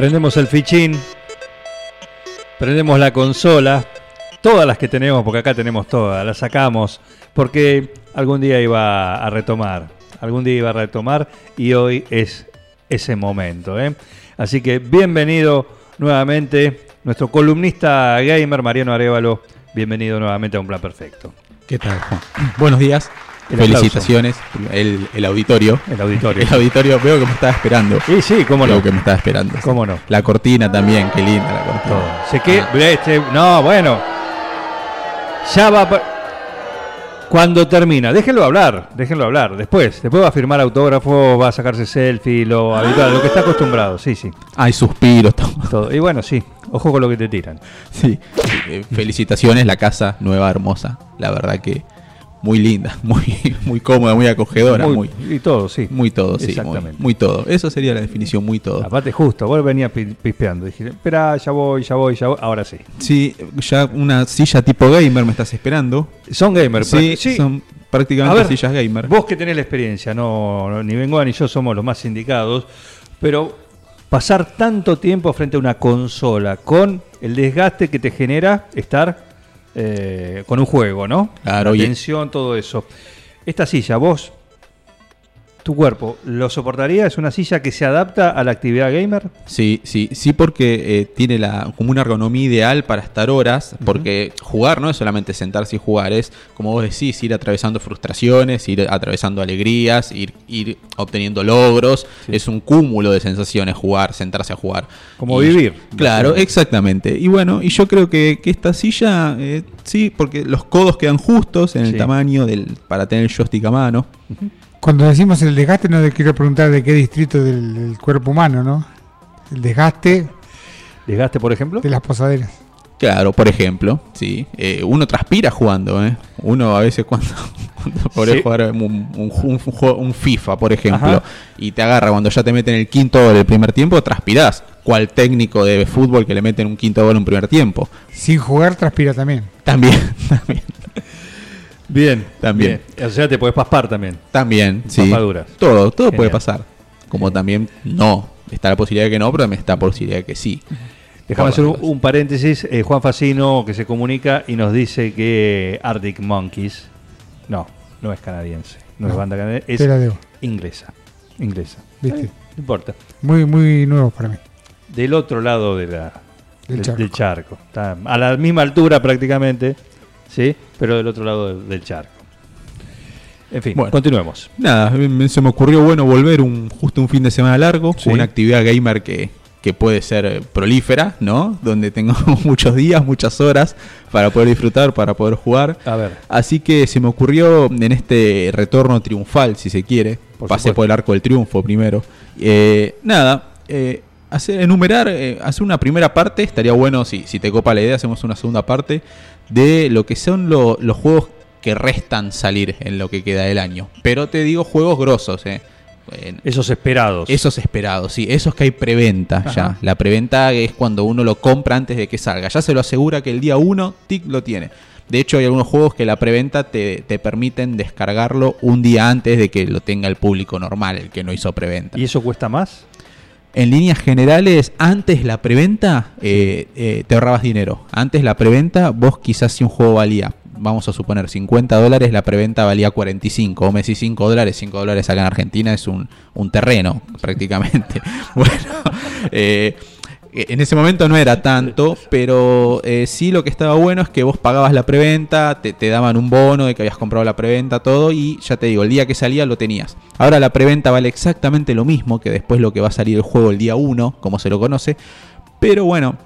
Prendemos el fichín, prendemos la consola, todas las que tenemos, porque acá tenemos todas, las sacamos, porque algún día iba a retomar, algún día iba a retomar y hoy es ese momento. ¿eh? Así que bienvenido nuevamente, nuestro columnista gamer Mariano Arevalo, bienvenido nuevamente a Un Plan Perfecto. ¿Qué tal? Buenos días. El Felicitaciones. El, el auditorio. El auditorio. El auditorio veo que me estaba esperando. Y sí, cómo Veo no. que me estaba esperando. Cómo no. La cortina también, qué linda la cortina. Todo. Sé que. Ah. este, no, bueno. Ya va. Cuando termina, déjenlo hablar, déjenlo hablar. Después, después va a firmar autógrafo, va a sacarse selfie, lo habitual, lo que está acostumbrado. Sí, sí. Hay suspiros, todo. Todo. Y bueno, sí. Ojo con lo que te tiran. Sí. Eh, felicitaciones, la casa nueva, hermosa. La verdad que muy linda, muy, muy cómoda, muy acogedora, muy, Muy- y todo, sí. muy todo, sí. Exactamente. muy todo. Eso sería la definición, muy todo. Aparte, justo, vos venías pi- pispeando. Dije, espera, ya voy, ya voy, ya voy. Ahora sí. Sí, ya una silla tipo gamer me estás esperando. Son gamers. Sí, sí. son prácticamente ver, sillas gamer. Vos que tenés la experiencia, no, no, ni Bengoa ni yo somos los más indicados, pero pasar tanto tiempo frente a una consola con el desgaste que te genera estar eh, con un juego, ¿no? Claro, La tensión, todo eso. Esta silla, vos, tu cuerpo, ¿lo soportaría? ¿Es una silla que se adapta a la actividad gamer? Sí, sí, sí, porque eh, tiene la, como una ergonomía ideal para estar horas, porque jugar no es solamente sentarse y jugar, es, como vos decís, ir atravesando frustraciones, ir atravesando alegrías, ir, ir obteniendo logros, es un cúmulo de sensaciones jugar, sentarse a jugar. Como Y- vivir. Claro, exactamente. Y bueno, y yo creo que, que esta silla, eh, sí, porque los codos quedan justos en el tamaño del, para tener el joystick a mano. Cuando decimos el desgaste, no te quiero preguntar de qué distrito del, del cuerpo humano, ¿no? El desgaste ¿Desgaste, por ejemplo? de las posaderas. Claro, por ejemplo, sí. Eh, uno transpira jugando, ¿eh? Uno a veces cuando, cuando podés Sí. jugar un, FIFA, por ejemplo, Ajá. y te agarra cuando ya te meten el quinto gol el primer tiempo, transpirás. ¿Cuál técnico de fútbol que le meten un quinto gol en un primer tiempo? Sin jugar, transpira también. También, también. Bien. También. bien. O sea, te puedes paspar también. También, sí. Papaduras. Todo, todo Genial. puede pasar. Como también no. Está la posibilidad de que no, pero también está la posibilidad de que sí. Déjame hacer un, un paréntesis. eh, Juan Facino que se comunica y nos dice que Arctic Monkeys, no, no es canadiense, no, es banda canadiense, es inglesa. Inglesa. ¿viste? No importa. Muy, muy nuevo para mí. Del otro lado de la, Del del, charco. del charco. Está a la misma altura prácticamente, ¿sí? Pero del otro lado del, charco. En fin, Bueno. continuemos. Nada, se me ocurrió bueno volver un justo un fin de semana largo, Sí. con una actividad gamer que, que puede ser eh, prolífera, ¿no? Donde tengo muchos días, muchas horas para poder disfrutar, para poder jugar. A ver, Así que se me ocurrió en este retorno triunfal, si se quiere, Por pasé supuesto. por el arco del triunfo primero. Eh, nada, eh, hacer, enumerar, eh, hacer una primera parte, estaría bueno, si, si te copa la idea, hacemos una segunda parte de lo que son lo- los juegos que restan salir en lo que queda del año. Pero te digo juegos grosos, eh. Esos esperados. esos esperados, sí, esos que hay preventa Ajá. ya. La preventa es cuando uno lo compra antes de que salga. Ya se lo asegura que el día 1 TIC lo tiene. De hecho, hay algunos juegos que la preventa te, te permiten descargarlo un día antes de que lo tenga el público normal, el que no hizo preventa. ¿Y eso cuesta más? En líneas generales, antes la preventa eh, eh, te ahorrabas dinero. Antes la preventa, vos quizás si un juego valía, vamos a suponer 50 dólares, la preventa valía 45. O me decís 5 dólares, 5 dólares acá en Argentina es un, un terreno prácticamente. bueno, eh, en ese momento no era tanto, pero eh, sí lo que estaba bueno es que vos pagabas la preventa, te, te daban un bono de que habías comprado la preventa, todo, y ya te digo, el día que salía lo tenías. Ahora la preventa vale exactamente lo mismo que después lo que va a salir el juego el día 1, como se lo conoce, pero bueno,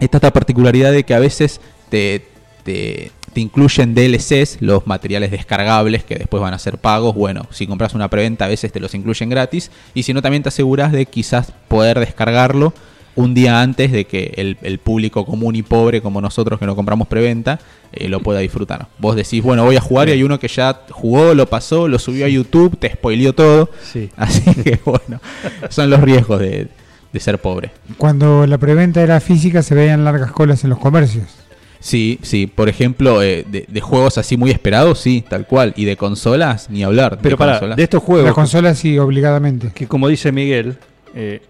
está esta particularidad de que a veces te, te, te incluyen DLCs, los materiales descargables que después van a ser pagos. Bueno, si compras una preventa a veces te los incluyen gratis y si no también te aseguras de quizás poder descargarlo un día antes de que el, el público común y pobre como nosotros que no compramos preventa eh, lo pueda disfrutar. Vos decís, bueno, voy a jugar y hay uno que ya jugó, lo pasó, lo subió a YouTube, te spoileó todo. Sí. Así que bueno, son los riesgos de, de ser pobre. Cuando la preventa era física se veían largas colas en los comercios. Sí, sí, por ejemplo, eh, de, de juegos así muy esperados, sí, tal cual. Y de consolas, ni hablar. Pero de para, consolas. de estos La juegos, consola sí, obligadamente. que como dice Miguel, eh,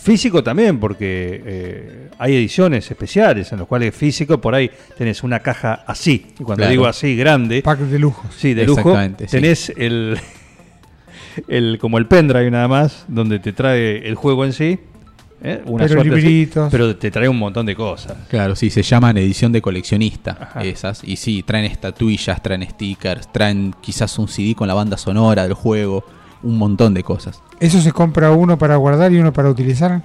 físico también, porque eh, hay ediciones especiales en los cuales físico por ahí tenés una caja así. Y cuando Claro. digo así, grande, Pack de lujos. sí, de lujo, sí. tenés el, el como el pendrive nada más, donde te trae el juego en sí. ¿eh? Una Pero así, libritos. pero te trae un montón de cosas. Claro, sí, se llaman edición de coleccionista Ajá. esas. Y sí, traen estatuillas, traen stickers, traen quizás un CD con la banda sonora del juego, un montón de cosas. ¿Eso se compra uno para guardar y uno para utilizar?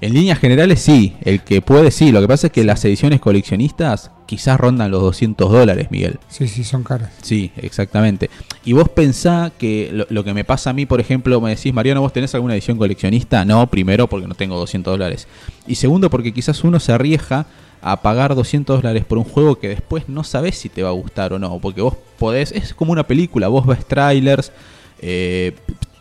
En líneas generales sí, el que puede sí. Lo que pasa es que las ediciones coleccionistas quizás rondan los 200 dólares, Miguel. Sí, sí, son caras. Sí, exactamente. Y vos pensá que lo, lo que me pasa a mí, por ejemplo, me decís, Mariano, ¿vos tenés alguna edición coleccionista? No, primero porque no tengo 200 dólares. Y segundo porque quizás uno se arriesga a pagar 200 dólares por un juego que después no sabés si te va a gustar o no. Porque vos podés, es como una película, vos ves trailers, eh,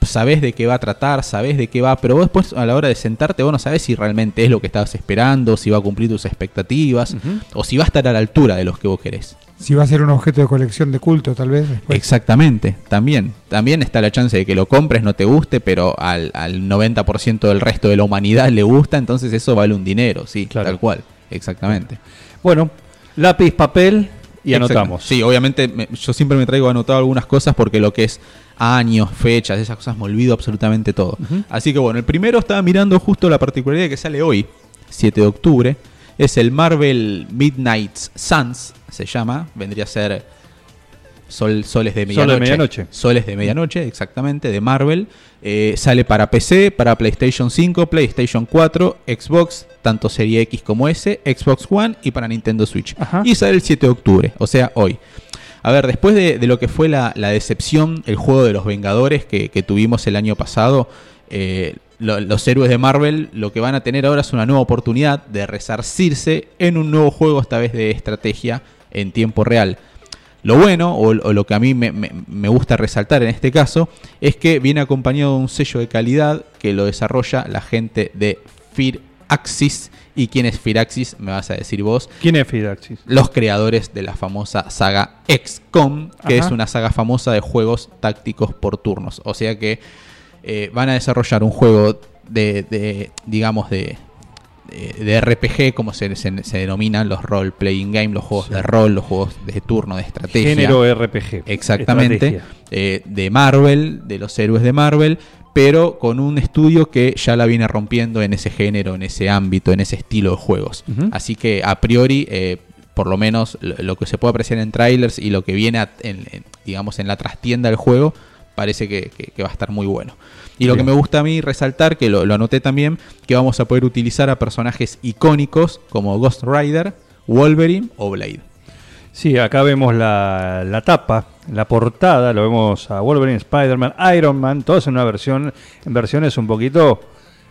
sabés de qué va a tratar, sabés de qué va, pero vos después a la hora de sentarte vos no sabés si realmente es lo que estabas esperando, si va a cumplir tus expectativas, o si va a estar a la altura de los que vos querés. Si va a ser un objeto de colección de culto, tal vez. después. Exactamente, también. También está la chance de que lo compres, no te guste, pero al, al 90% del resto de la humanidad le gusta, entonces eso vale un dinero, sí, Claro. tal cual. Exactamente. Bueno, lápiz, papel y Exacto. anotamos. Sí, obviamente me- yo siempre me traigo anotado algunas cosas porque lo que es años, fechas, esas cosas me olvido absolutamente todo. Así que bueno, el primero estaba mirando justo la particularidad que sale hoy, 7 de octubre. Es el Marvel Midnight Suns, se llama. Vendría a ser Sol, Soles de Sol de Medianoche. Medianoche. Soles de Medianoche, exactamente, de Marvel. Eh, sale para PC, para PlayStation 5, PlayStation 4, Xbox, tanto Serie X como S, Xbox One y para Nintendo Switch. Ajá. Y sale el 7 de octubre, o sea, hoy. A ver, después de, de lo que fue la, la decepción, el juego de los Vengadores que, que tuvimos el año pasado, eh, lo- los héroes de Marvel lo que van a tener ahora es una nueva oportunidad de resarcirse en un nuevo juego, esta vez de estrategia en tiempo real. Lo bueno, o, o lo que a mí me, me- me gusta resaltar en este caso, es que viene acompañado de un sello de calidad que lo desarrolla la gente de Firaxis. ¿Y quién es Firaxis? Me vas a decir vos ¿Quién es Fidaxis? los creadores de la famosa saga XCOM, que Ajá. es una saga famosa de juegos tácticos por turnos. O sea que eh, van a desarrollar un juego de, de, digamos, de, de, de RPG, como se, se- se denominan los role-playing games, los juegos de rol, los juegos de turno, de estrategia. Género RPG. Exactamente, eh, de Marvel, de los héroes de Marvel, pero con un estudio que ya la viene rompiendo en ese género, en ese ámbito, en ese estilo de juegos. Así que a priori, eh, por lo menos lo, lo que se puede apreciar en trailers y lo que viene, a- en- en, digamos, en la trastienda del juego, parece que, que- que va a estar muy bueno. Y lo que me gusta a mí resaltar, que lo, lo anoté también, que vamos a poder utilizar a personajes icónicos como Ghost Rider, Wolverine o Blade. Sí, acá vemos la, la tapa, la portada, lo vemos a Wolverine, Spider-Man, Iron Man, todos en una versión, en versiones un poquito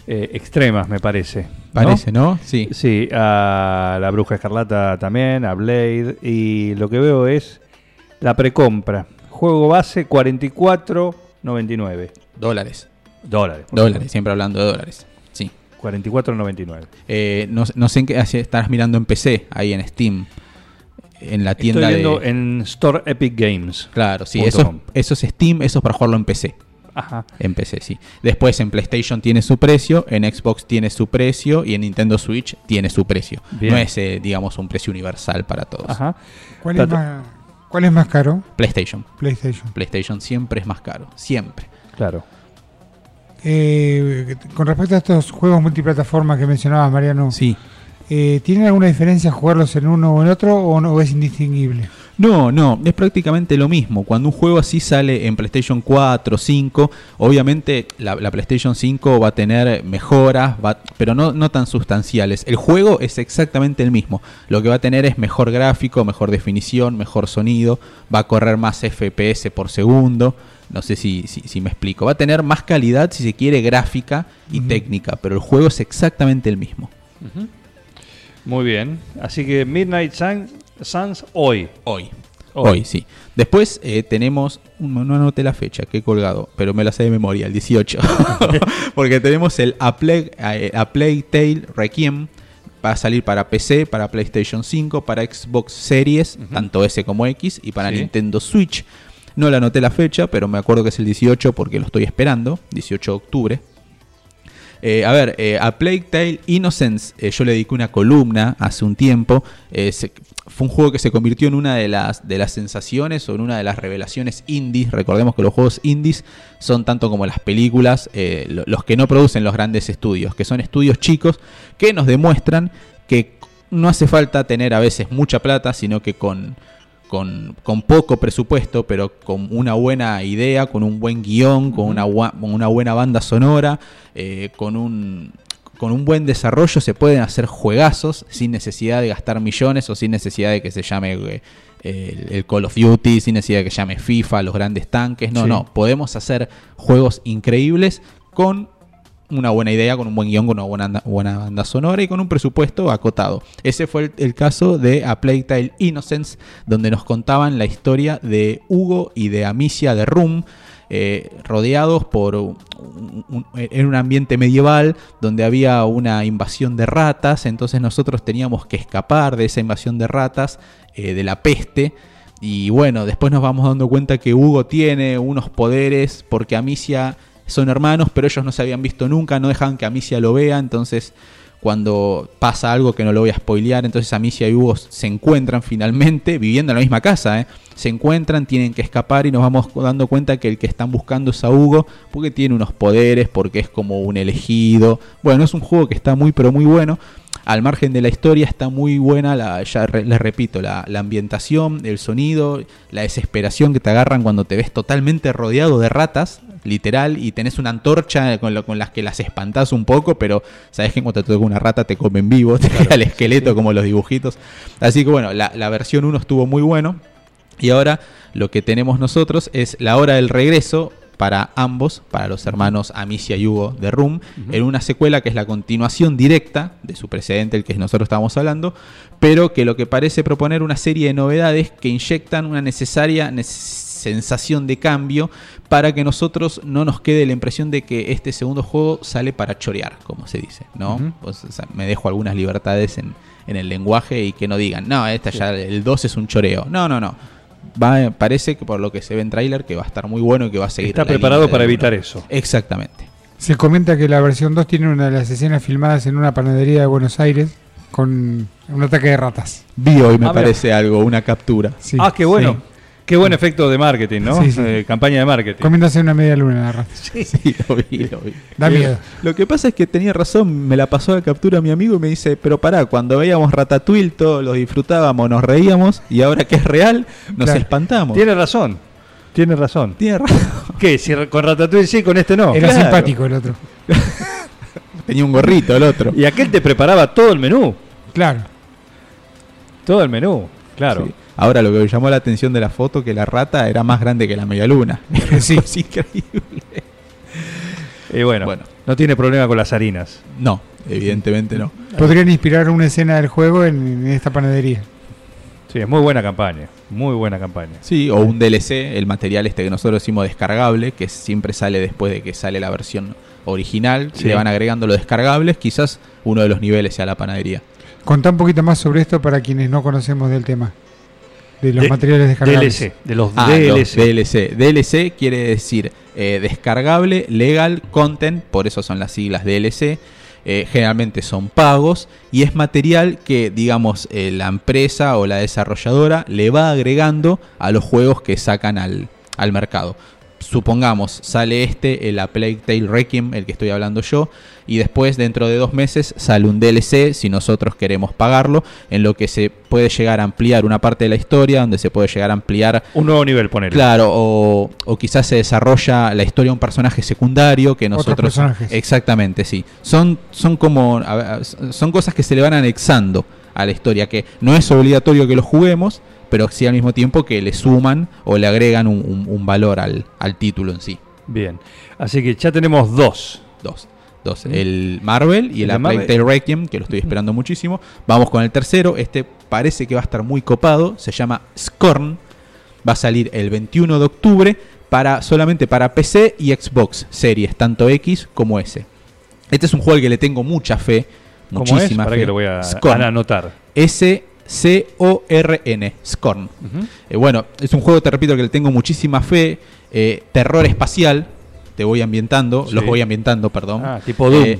eh, extremas, me parece. ¿no? Parece, ¿no? Sí. Sí, a la Bruja Escarlata también, a Blade, y lo que veo es la precompra. Juego base 44.99 Dólares. dólares. Dólares, favor. siempre hablando de dólares. Sí. 44.99. Eh, no, no sé en qué estarás mirando en PC, ahí en Steam. En la tienda Estoy viendo de. en Store Epic Games. Claro, sí, eso, eso es Steam, eso es para jugarlo en PC. Ajá. En PC, sí. Después en PlayStation tiene su precio, en Xbox tiene su precio y en Nintendo Switch tiene su precio. Bien. No es, eh, digamos, un precio universal para todos. Ajá. ¿Cuál, es más, ¿Cuál es más caro? PlayStation. PlayStation. PlayStation siempre es más caro. Siempre. Claro. Eh, con respecto a estos juegos multiplataforma que mencionaba Mariano, Sí. eh, ¿tienen alguna diferencia jugarlos en uno o en otro o no o es indistinguible? No, no, es prácticamente lo mismo. Cuando un juego así sale en PlayStation 4, 5, obviamente la, la PlayStation 5 va a tener mejoras, va- pero no, no tan sustanciales. El juego es exactamente el mismo. Lo que va a tener es mejor gráfico, mejor definición, mejor sonido, va a correr más FPS por segundo. No sé si, si, si me explico. Va a tener más calidad, si se quiere, gráfica y técnica, pero el juego es exactamente el mismo. Muy bien. Así que Midnight Sun- Suns hoy. Hoy. Hoy. Hoy, sí. Después eh, tenemos, no no anoté la fecha que he colgado, pero me la sé de memoria, el 18. Porque tenemos el A Plague, A Plague Tale Requiem. Va a salir para PC, para PlayStation 5, para Xbox Series, tanto S como X, y para Sí. Nintendo Switch. No le anoté la fecha, pero me acuerdo que es el 18 porque lo estoy esperando, 18 de octubre. Eh, a ver, eh, a Plague Tale Innocence, eh, yo le dediqué una columna hace un tiempo. fue un juego que se convirtió en una de las, de las sensaciones o en una de las revelaciones indies. Recordemos que los juegos indies son tanto como las películas, lo- los que no producen los grandes estudios, que son estudios chicos que nos demuestran que no hace falta tener a veces mucha plata, sino que con, con, con poco presupuesto, pero con una buena idea, con un buen guion, con, una, una buena banda sonora, eh, con, un, con un buen desarrollo, se pueden hacer juegazos sin necesidad de gastar millones o sin necesidad de que se llame eh, el, el Call of Duty, sin necesidad de que llame FIFA, los grandes tanques. No, Sí. no, podemos hacer juegos increíbles con una buena idea, con un buen guion, con una buena, anda- buena banda sonora y con un presupuesto acotado. Ese fue el, caso de A Plague Tale Innocence, donde nos contaban la historia de Hugo y de Amicia de Rum, eh, rodeados por un- en un ambiente medieval donde había una invasión de ratas, entonces nosotros teníamos que escapar de esa invasión de ratas, eh, de la peste. Y bueno, después nos vamos dando cuenta que Hugo tiene unos poderes porque Amicia son hermanos, pero ellos no se habían visto nunca, no dejan que Amicia lo vea, entonces cuando pasa algo que no lo voy a spoilear, entonces Amicia y Hugo se encuentran finalmente, viviendo en la misma casa, ¿eh? se encuentran, tienen que escapar y nos vamos dando cuenta que el que están buscando es a Hugo, porque tiene unos poderes, porque es como un elegido. Bueno, es un juego que está muy pero muy bueno. Al margen de la historia está muy buena, la, ya les repito, la ambientación, el sonido, la desesperación que te agarran cuando te ves totalmente rodeado de ratas, literal, y tenés una antorcha con, lo- con las que las espantás un poco, pero sabes que cuando te toca una rata te comen vivo, te queda el esqueleto como los dibujitos. Así que bueno, la, la versión 1 estuvo muy bueno. Y ahora lo que tenemos nosotros es la hora del regreso para ambos, para los hermanos Amicia y Hugo de Room, en una secuela que es la continuación directa de su precedente, el que nosotros estábamos hablando, pero que lo que parece proponer una serie de novedades que inyectan una necesaria sensación de cambio para que nosotros no nos quede la impresión de que este segundo juego sale para chorear, como se dice, ¿no? Pues, o sea, me dejo algunas libertades en, en el lenguaje y que no digan, no, esta ya el 2 es un choreo. No, no, no. Va, parece que por lo que se ve en tráiler que va a estar muy bueno y que va a seguir Está preparado para evitar eso. Exactamente. Se comenta que la versión 2 tiene una de las escenas filmadas en una panadería de Buenos Aires con un ataque de ratas. Vi hoy me Ah, mira. parece algo, una captura. Sí, ah, qué bueno. sí. Qué buen efecto de marketing, ¿no? Sí, sí. Eh, campaña de marketing. Comiéndose una media luna la rata. Sí, lo vi, lo vi. Da Eh, miedo. Lo que pasa es que tenía razón, me la pasó la captura mi amigo y me dice, pero pará, cuando veíamos Ratatouille todos lo disfrutábamos, nos reíamos y ahora que es real nos Claro. espantamos. Tiene razón. Tiene razón. Tiene razón. ¿Qué? Si con Ratatouille sí, con este no. Era claro. simpático el otro. Tenía un gorrito el otro. Y aquel te preparaba todo el menú. Claro. Todo el menú. Claro. Sí. Ahora lo que me llamó la atención de la foto que la rata era más grande que la media luna. Sí. Es increíble. Y bueno, Bueno. no tiene problema con las harinas. No, evidentemente no. Podrían inspirar una escena del juego en, en esta panadería. Sí, es muy buena campaña. Muy buena campaña. Sí, o un DLC, el material este que nosotros decimos descargable, que siempre sale después de que sale la versión original, Sí. le van agregando los descargables, quizás uno de los niveles sea la panadería. Contá un poquito más sobre esto para quienes no conocemos del tema. De los De- materiales descargables. DLC. De los Ah, DLC. los DLC. DLC quiere decir eh, descargable, legal, content, por eso son las siglas DLC. Eh, generalmente son pagos y es material que, digamos, eh, la empresa o la desarrolladora le va agregando a los juegos que sacan al, al mercado. Supongamos, sale este, el A Plague Tale Requiem, el que estoy hablando yo, y después dentro de dos meses sale un DLC, si nosotros queremos pagarlo, en lo que se puede llegar a ampliar una parte de la historia, donde se puede llegar a ampliar Un nuevo nivel, ponele. Claro, o, o quizás se desarrolla la historia de un personaje secundario que Otros nosotros... personajes. Exactamente, sí. Son, son como... a ver, son cosas que se le van anexando a la historia, que no es obligatorio que lo juguemos, pero sí al mismo tiempo que le suman o le agregan un, un- un valor al, al título en sí. Bien. Así que ya tenemos dos. Dos. Dos. El Marvel y El el, Plague. Tale Requiem, que lo estoy esperando muchísimo. Vamos con el tercero. Este parece que va a estar muy copado. Se llama Scorn. Va a salir el 21 de octubre para, solamente para PC y Xbox Series, tanto X como S. Este es un juego al que le tengo mucha fe. ¿Cómo es? Muchísima Para fe. que lo voy a, Scorn. a anotar. S-C-O-R-N. Scorn. Eh, bueno, es un juego, te repito, que le tengo muchísima fe. eh, terror espacial. Te voy ambientando. Sí. Los voy ambientando, perdón. Ah, tipo Doom. Eh,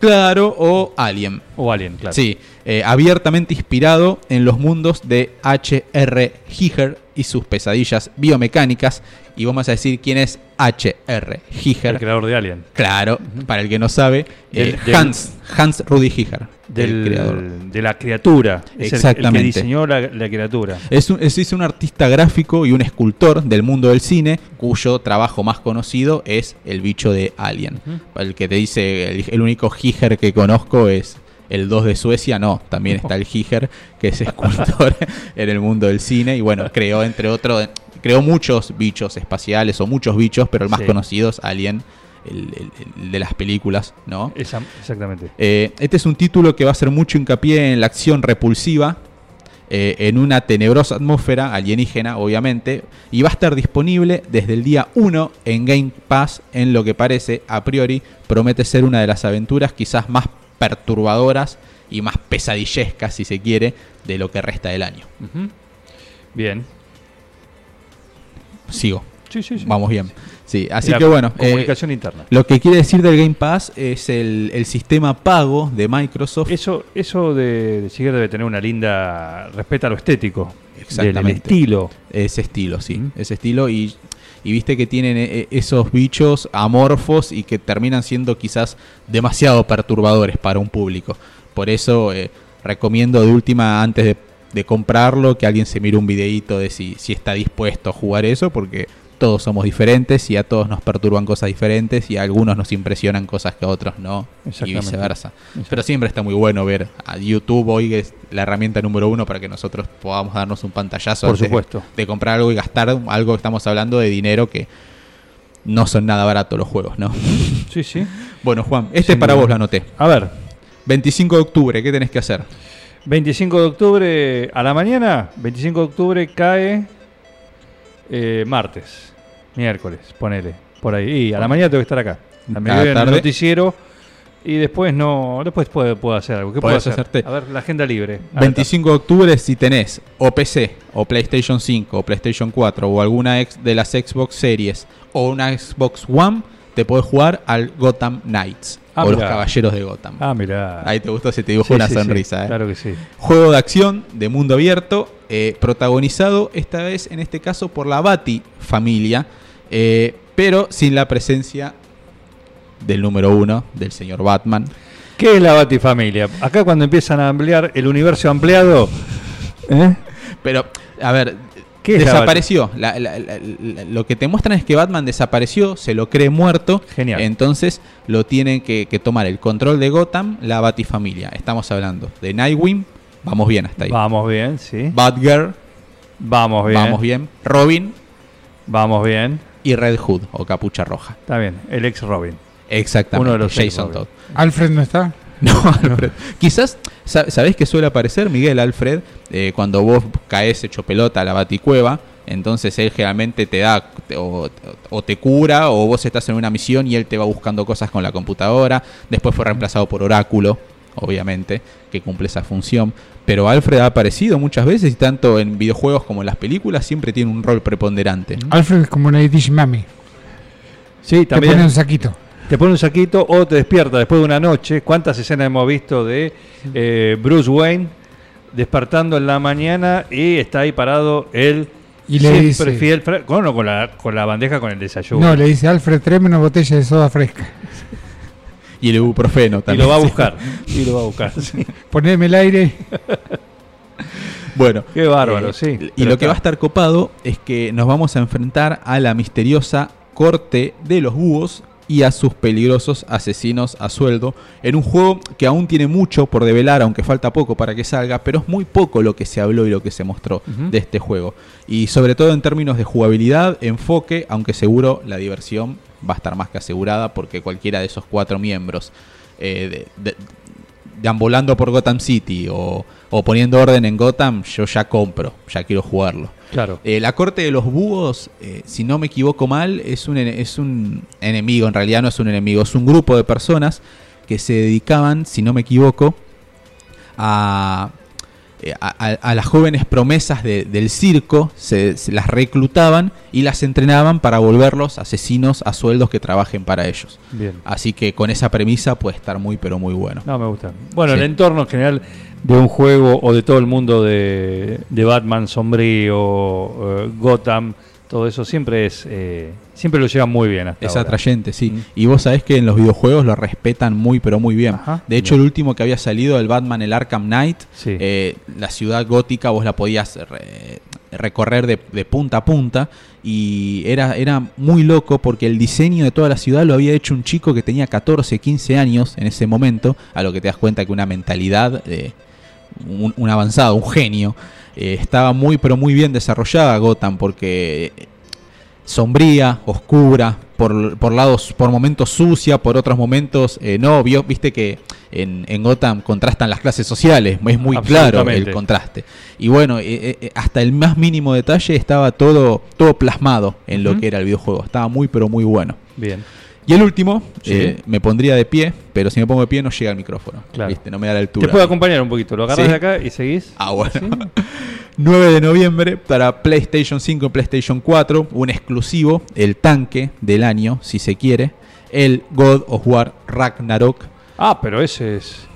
claro, o Alien. o Alien, claro. Sí, abiertamente inspirado en los mundos de H.R. Giger y sus pesadillas biomecánicas. Y vamos a decir quién es H.R. El Giger. creador de Alien. Claro, para el que no sabe, eh, del- Hans, Hans Rudy Giger, Del, el creador. de la criatura. Es el- El, Exactamente. que diseñó la, la criatura. Es un, es, es un artista gráfico y un escultor del mundo del cine cuyo trabajo más conocido es el bicho de Alien. El que te dice, el, el único Giger que conozco es el 2 de Suecia, no, también está el Giger, que es escultor en el mundo del cine y bueno, creó entre otros, creó muchos bichos espaciales o muchos bichos, pero el más Sí. conocido es Alien, el, el- el de las películas, ¿no? Esa- exactamente. Eh, este es un título que va a hacer mucho hincapié en la acción repulsiva, eh, en una tenebrosa atmósfera alienígena, obviamente, y va a estar disponible desde el día 1 en Game Pass, en lo que parece, a priori, promete ser una de las aventuras quizás más perturbadoras y más pesadillescas, si se quiere, de lo que resta del año. Bien. Sigo, Sí, sí, sí. vamos bien. Sí, así La que bueno, eh, Comunicación interna. lo que quiere decir del Game Pass es el, el sistema pago de Microsoft. Eso, eso de, de debe tener una linda. Respeta lo estético. Exactamente. del estilo. Ese estilo, sí. Ese estilo. Y, y viste que tienen eh, esos bichos amorfos y que terminan siendo quizás demasiado perturbadores para un público. Por eso eh, recomiendo de última, antes de, de comprarlo, que alguien se mire un videíto de si, si está dispuesto a jugar eso, porque todos somos diferentes y a todos nos perturban cosas diferentes y a algunos nos impresionan cosas que a otros no y viceversa. Pero siempre está muy bueno ver a YouTube hoy que es la herramienta número uno para que nosotros podamos darnos un pantallazo Por de- supuesto. de comprar algo y gastar algo que estamos hablando de dinero que no son nada baratos los juegos, ¿no? Sí, sí. Bueno, Juan, este Sin para duda. vos lo anoté. A ver. 25 de octubre, ¿qué tenés que hacer? 25 de octubre a la mañana. 25 de octubre cae eh, martes. Miércoles, ponele. Por ahí. Y a la mañana tengo que estar acá. A A mediodía la en el tarde. noticiero. Y después no. Después puedo, puedo hacer algo. ¿Qué puedo Podés hacer? hacerte. A ver, la agenda libre. Ah, 25 de octubre, si tenés o PC, o PlayStation 5, o PlayStation 4, o alguna ex de las Xbox Series, o una Xbox One, te podés jugar al Gotham Knights, Ah, o los mirá. Caballeros de Gotham. Ah, mira. Ahí te gustó, se te dibujó una sonrisa, ¿eh? Claro que sí. Juego de acción de mundo abierto, eh, protagonizado esta vez, en este caso, por la Bati familia, eh, pero sin la presencia del número uno, del señor Batman. ¿Qué es la Batifamilia? Acá cuando empiezan a ampliar el universo ampliado. ¿eh? Pero, a ver, ¿Qué es la desapareció. La- la- la- la- lo que te muestran es que Batman desapareció, se lo cree muerto. Genial. Entonces lo tienen que, que tomar el control de Gotham, la Batifamilia. Estamos hablando de Nightwing, vamos bien hasta ahí. Vamos bien, sí. Batgirl, Vamos bien. vamos bien. Robin Vamos bien. y Red Hood o Capucha Roja. Está bien. El ex Robin. Exactamente. Uno de los Jason. Todd. Alfred no está. No, Alfred. Quizás, sa- ¿sabés qué suele aparecer, Miguel Alfred? Eh, cuando vos caes hecho pelota a la baticueva, entonces él generalmente te da te- o, o te cura o vos estás en una misión y él te va buscando cosas con la computadora. Después fue reemplazado por Oráculo, obviamente, que cumple esa función. Pero Alfred ha aparecido muchas veces y tanto en videojuegos como en las películas siempre tiene un rol preponderante. Alfred es como una Dish Mami. Sí, Te pone también. un saquito. Te pone un saquito o te despierta después de una noche. ¿Cuántas escenas hemos visto de eh, Bruce Wayne despertando en la mañana y está ahí parado el Y le Siempre dice, fiel, fra- con, no, con, la, con la bandeja con el desayuno. no, le dice, Alfred, tráeme una botella de soda fresca. Y el ibuprofeno y también. lo va a sí. buscar. Y lo va a buscar. sí. Poneme el aire. Bueno, Qué bárbaro, eh, sí. Y lo que va a estar copado es que nos vamos a enfrentar a la misteriosa corte de los búhos y a sus peligrosos asesinos a sueldo en un juego que aún tiene mucho por develar, aunque falta poco para que salga, pero es muy poco lo que se habló y lo que se mostró de este juego. Y sobre todo en términos de jugabilidad, enfoque, aunque seguro la diversión va a estar más que asegurada porque cualquiera de esos cuatro miembros eh, de- de- deambulando por Gotham City o, o poniendo orden en Gotham, yo ya compro, ya quiero jugarlo. Claro. Eh, la corte de los búhos, eh, si no me equivoco mal, es un, es un enemigo, en realidad no es un enemigo, es un grupo de personas que se dedicaban, si no me equivoco, a, a, a- las jóvenes promesas de- del circo, se, se las reclutaban y las entrenaban para volverlos asesinos a sueldos que trabajen para ellos. Bien. Así que con esa premisa puede estar muy pero muy bueno. No, me gusta. Bueno, Sí. el entorno en general de un juego o de todo el mundo de, de Batman sombrío, eh, Gotham, todo eso siempre es eh, siempre lo llevan muy bien hasta Es ahora. atrayente, sí. Mm. Y vos sabés que en los videojuegos lo respetan muy, pero muy bien. Ajá. De hecho, Bien. el último que había salido, el Batman, el Arkham Knight, Sí. eh, la ciudad gótica vos la podías re- recorrer de, de punta a punta y era, era muy loco porque el diseño de toda la ciudad lo había hecho un chico que tenía 14, 15 años en ese momento, a lo que te das cuenta que una mentalidad, eh, un, un avanzado, un genio, eh, estaba muy, pero muy bien desarrollada Gotham porque sombría, oscura, por, por lados, por momentos sucia, por otros momentos eh, no, vio, viste que en, en Gotham contrastan las clases sociales, es muy claro el contraste. Y bueno, eh, eh, hasta el más mínimo detalle estaba todo, todo plasmado en lo que era el videojuego, estaba muy pero muy bueno. Bien. Y el último, Sí. eh, me pondría de pie, pero si me pongo de pie no llega el micrófono, Claro. ¿viste? no me da la altura. Te puedo acompañar un poquito. Lo agarras Sí. de acá y seguís. Ah, bueno. ¿Sí? 9 de noviembre para PlayStation 5 y PlayStation 4, un exclusivo, el tanque del año, si se quiere, el God of War Ragnarok. Ah, pero ese es.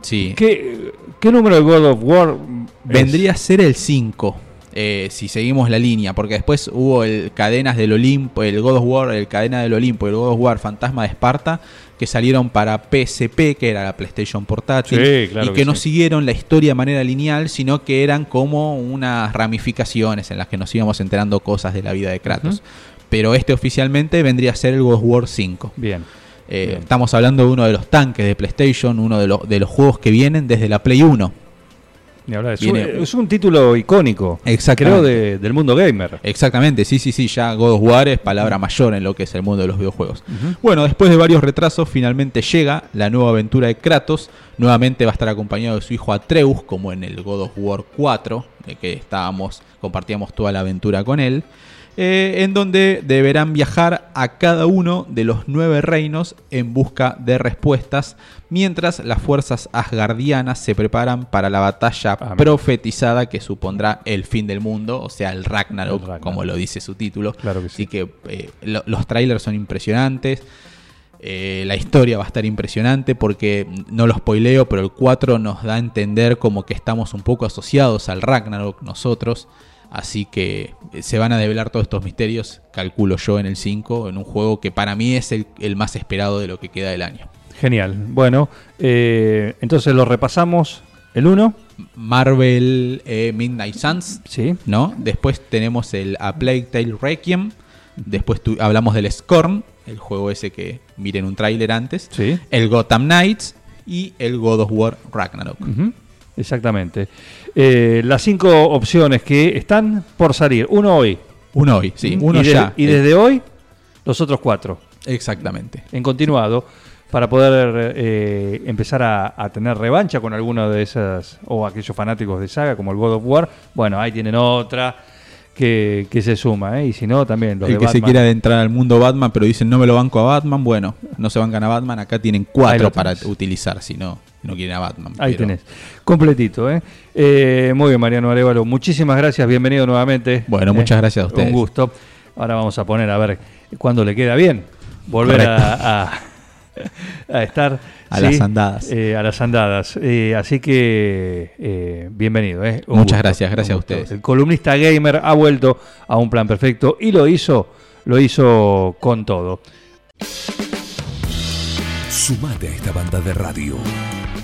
Sí. ¿Qué, qué número de God of War es? Vendría a ser el 5, eh, si seguimos la línea, porque después hubo el Cadenas del Olimpo, el God of War, el Cadena del Olimpo, el God of War Fantasma de Esparta, que salieron para PSP, que era la PlayStation portátil, Sí, claro y que, que no sí. siguieron la historia de manera lineal, sino que eran como unas ramificaciones en las que nos íbamos enterando cosas de la vida de Kratos. Pero este oficialmente vendría a ser el God of War 5. Bien. Eh, Bien. estamos hablando de uno de los tanques de PlayStation, uno de, los de los juegos que vienen desde la Play 1. Hablar. Es, Viene- un, es un título icónico. Exactamente. Creo de- del mundo gamer. Exactamente, sí, sí, sí, ya God of War es palabra mayor en lo que es el mundo de los videojuegos. Bueno, después de varios retrasos, finalmente llega la nueva aventura de Kratos. Nuevamente va a estar acompañado de su hijo Atreus, como en el God of War 4, de que estábamos, compartíamos toda la aventura con él. Eh, en donde deberán viajar a cada uno de los nueve reinos en busca de respuestas, mientras las fuerzas asgardianas se preparan para la batalla profetizada que supondrá el fin del mundo, o sea, el Ragnarok, El Ragnarok. como lo dice su título. Claro que sí. Así que eh, lo- los trailers son impresionantes. Eh, la historia va a estar impresionante porque no lo spoileo, pero el 4 nos da a entender como que estamos un poco asociados al Ragnarok nosotros. Así que eh, se van a develar todos estos misterios, calculo yo, en el 5, en un juego que para mí es el, el más esperado de lo que queda del año. Genial. Bueno, eh, entonces lo repasamos. El 1. Marvel eh, Midnight Suns, Sí. ¿no? Después tenemos el A Plague Tale Requiem. Después tu- hablamos del Scorn, el juego ese que miren un tráiler antes. Sí. El Gotham Knights y el God of War Ragnarok. Exactamente. Eh, las cinco opciones que están por salir. Uno hoy. Uno hoy, sí, uno y de- ya. Y Eh, desde hoy, los otros cuatro. Exactamente. En continuado. Para poder eh, empezar a, a tener revancha con alguno de esas. O aquellos fanáticos de saga, como el God of War. Bueno, ahí tienen otra que, que se suma. ¿eh? Y si no, también los el de que se quiera adentrar al mundo Batman, pero dicen no me lo banco a Batman, bueno, no se bancan a Batman, acá tienen cuatro para utilizar si no, no quieren a Batman. Ahí pero- tenés. Completito, ¿eh? Eh, Muy bien, Mariano Arevalo. Muchísimas gracias. Bienvenido nuevamente. Bueno, muchas Eh, gracias a ustedes. Un gusto. Ahora vamos a poner a ver cuándo le queda bien. Volver a, a- a estar A las andadas. eh, a las andadas. Eh, así que eh, bienvenido. eh. Muchas gracias, gracias a ustedes. El columnista gamer ha vuelto a un plan perfecto y lo hizo, lo hizo con todo. Sumate a esta banda de radio.